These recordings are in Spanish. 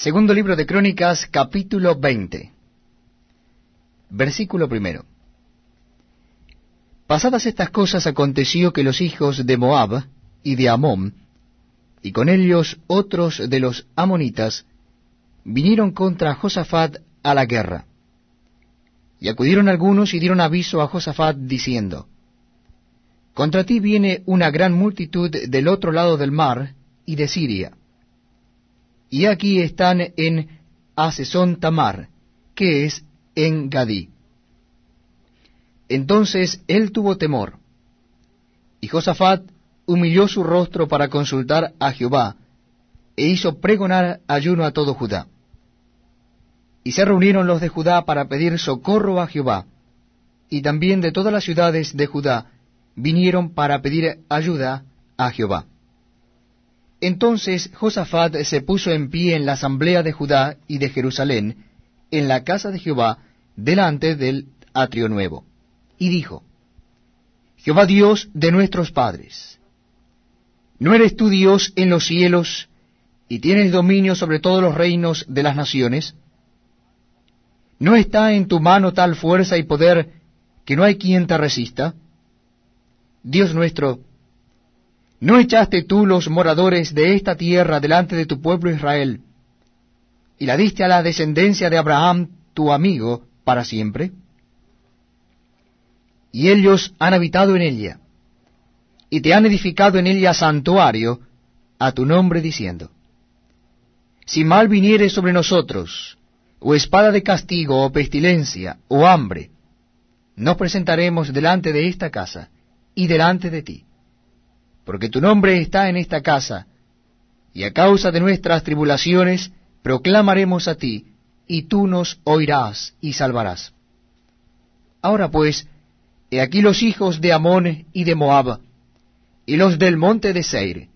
Segundo libro de Crónicas, capítulo 20. Versículo primero. Pasadas estas cosas aconteció que los hijos de Moab y de Amón, y con ellos otros de los amonitas, vinieron contra Josafat a la guerra. Y acudieron algunos y dieron aviso a Josafat diciendo, Contra ti viene una gran multitud del otro lado del mar y de Siria. Y aquí están en Asesón Tamar, que es en Gadí. Entonces él tuvo temor, y Josafat humilló su rostro para consultar a Jehová, e hizo pregonar ayuno a todo Judá. Y se reunieron los de Judá para pedir socorro a Jehová, y también de todas las ciudades de Judá vinieron para pedir ayuda a Jehová. Entonces Josafat se puso en pie en la asamblea de Judá y de Jerusalén, en la casa de Jehová, delante del atrio nuevo, y dijo, Jehová Dios de nuestros padres, ¿no eres tú Dios en los cielos y tienes dominio sobre todos los reinos de las naciones? ¿No está en tu mano tal fuerza y poder que no hay quien te resista? Dios nuestro, ¿no echaste tú los moradores de esta tierra delante de tu pueblo Israel, y la diste a la descendencia de Abraham, tu amigo, para siempre? Y ellos han habitado en ella, y te han edificado en ella santuario a tu nombre diciendo, Si mal viniere sobre nosotros, o espada de castigo, o pestilencia, o hambre, nos presentaremos delante de esta casa y delante de ti, porque tu nombre está en esta casa, y a causa de nuestras tribulaciones proclamaremos a ti, y tú nos oirás y salvarás. Ahora pues, he aquí los hijos de Amón y de Moab, y los del monte de Seir,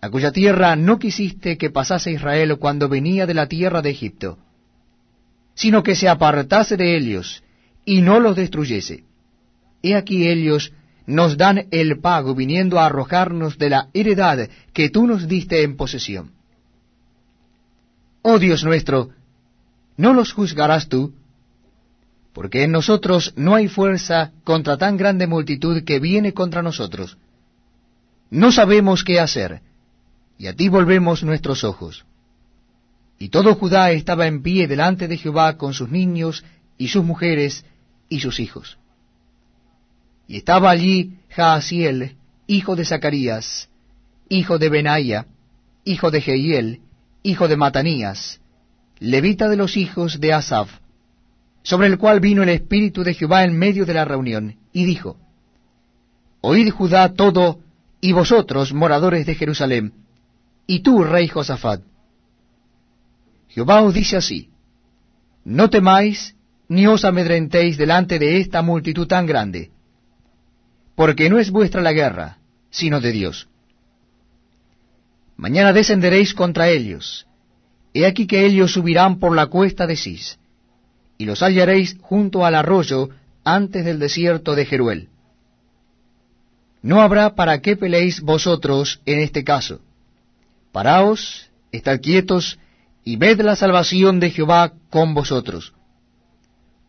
a cuya tierra no quisiste que pasase Israel cuando venía de la tierra de Egipto, sino que se apartase de ellos y no los destruyese. He aquí ellos nos dan el pago viniendo a arrojarnos de la heredad que tú nos diste en posesión. Oh Dios nuestro, ¿no los juzgarás tú? Porque en nosotros no hay fuerza contra tan grande multitud que viene contra nosotros. No sabemos qué hacer, y a ti volvemos nuestros ojos. Y todo Judá estaba en pie delante de Jehová con sus niños y sus mujeres y sus hijos. Y estaba allí Jaasiel, hijo de Zacarías, hijo de Benaía, hijo de Jehiel, hijo de Matanías, levita de los hijos de Asaf, sobre el cual vino el Espíritu de Jehová en medio de la reunión, y dijo, Oíd Judá todo, y vosotros, moradores de Jerusalén, y tú, rey Josafat, Jehová os dice así, no temáis ni os amedrentéis delante de esta multitud tan grande, porque no es vuestra la guerra, sino de Dios. Mañana descenderéis contra ellos, he aquí que ellos subirán por la cuesta de Cis, y los hallaréis junto al arroyo antes del desierto de Jeruel. No habrá para qué peleéis vosotros en este caso. Paraos, estad quietos, y ved la salvación de Jehová con vosotros.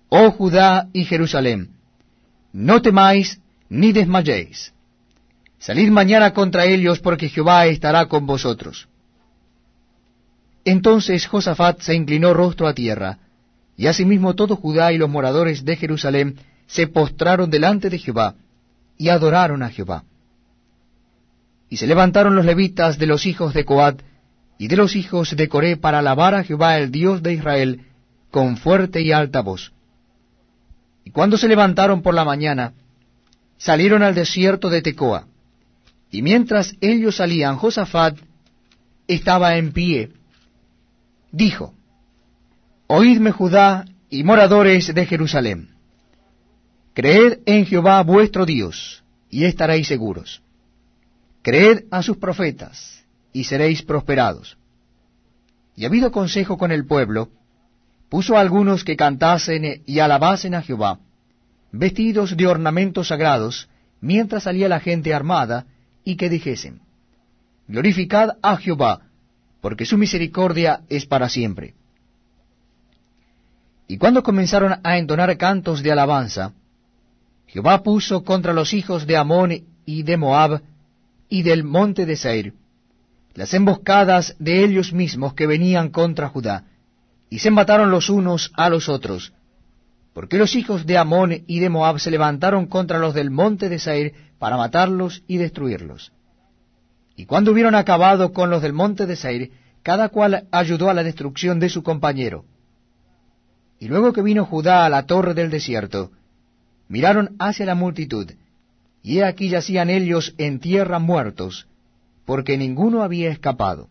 Oh Judá y Jerusalén, no temáis ni desmayéis. Salid mañana contra ellos, porque Jehová estará con vosotros. Entonces Josafat se inclinó rostro a tierra, y asimismo todo Judá y los moradores de Jerusalén se postraron delante de Jehová, y adoraron a Jehová. Y se levantaron los levitas de los hijos de Coat, y de los hijos de Coré para alabar a Jehová el Dios de Israel con fuerte y alta voz. Y cuando se levantaron por la mañana, salieron al desierto de Tecoa. Y mientras ellos salían, Josafat estaba en pie. Dijo, Oídme Judá y moradores de Jerusalén. Creed en Jehová vuestro Dios, y estaréis seguros. Creed a sus profetas, y seréis prosperados. Y habido consejo con el pueblo, puso algunos que cantasen y alabasen a Jehová, vestidos de ornamentos sagrados, mientras salía la gente armada, y que dijesen, Glorificad a Jehová, porque su misericordia es para siempre. Y cuando comenzaron a entonar cantos de alabanza, Jehová puso contra los hijos de Amón y de Moab y del monte de Seir las emboscadas de ellos mismos que venían contra Judá, y se mataron los unos a los otros, porque los hijos de Amón y de Moab se levantaron contra los del monte de Seir para matarlos y destruirlos. Y cuando hubieron acabado con los del monte de Seir, cada cual ayudó a la destrucción de su compañero. Y luego que vino Judá a la torre del desierto, miraron hacia la multitud, y he aquí yacían ellos en tierra muertos, porque ninguno había escapado.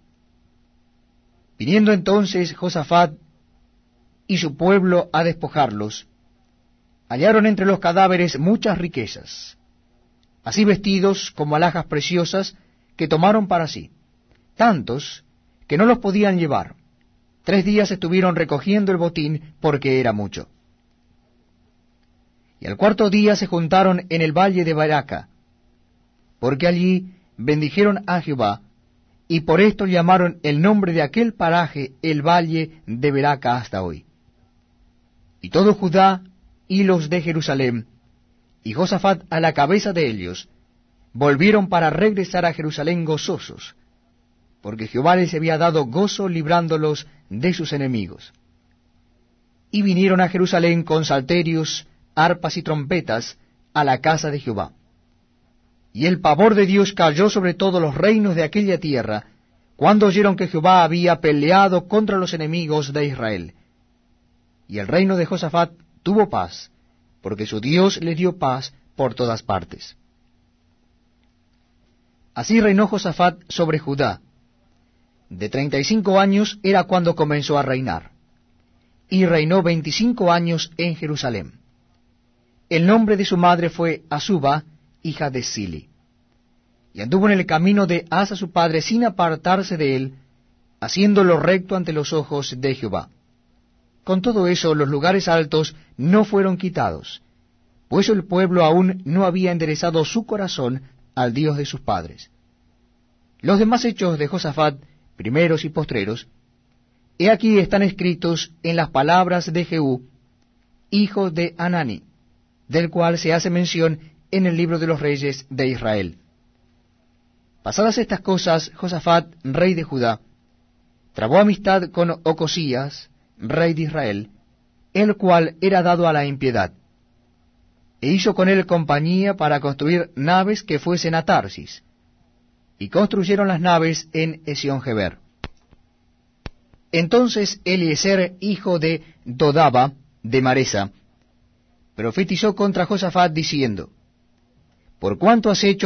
Viniendo entonces Josafat y su pueblo a despojarlos, hallaron entre los cadáveres muchas riquezas, así vestidos como alhajas preciosas que tomaron para sí, tantos que no los podían llevar. Tres días estuvieron recogiendo el botín porque era mucho. Y al cuarto día se juntaron en el valle de Baraca, porque allí bendijeron a Jehová, y por esto llamaron el nombre de aquel paraje el valle de Beraca hasta hoy. Y todo Judá y los de Jerusalén, y Josafat a la cabeza de ellos, volvieron para regresar a Jerusalén gozosos, porque Jehová les había dado gozo librándolos de sus enemigos. Y vinieron a Jerusalén con salterios, arpas y trompetas a la casa de Jehová. Y el pavor de Dios cayó sobre todos los reinos de aquella tierra, cuando oyeron que Jehová había peleado contra los enemigos de Israel. Y el reino de Josafat tuvo paz, porque su Dios le dio paz por todas partes. Así reinó Josafat sobre Judá. De treinta y cinco años era cuando comenzó a reinar, y reinó veinticinco años en Jerusalén. El nombre de su madre fue Asuba, hija de Sili. Y anduvo en el camino de Asa su padre sin apartarse de él, haciendo lo recto ante los ojos de Jehová. Con todo eso los lugares altos no fueron quitados, pues el pueblo aún no había enderezado su corazón al Dios de sus padres. Los demás hechos de Josafat, primeros y postreros, he aquí están escritos en las palabras de Jehú, hijo de Anani, del cual se hace mención en el libro de los reyes de Israel. Pasadas estas cosas, Josafat, rey de Judá, trabó amistad con Ocosías, rey de Israel, el cual era dado a la impiedad, e hizo con él compañía para construir naves que fuesen a Tarsis, y construyeron las naves en Esión-Geber. Entonces Eliezer, hijo de Dodaba, de Maresa, profetizó contra Josafat diciendo, por cuanto has hecho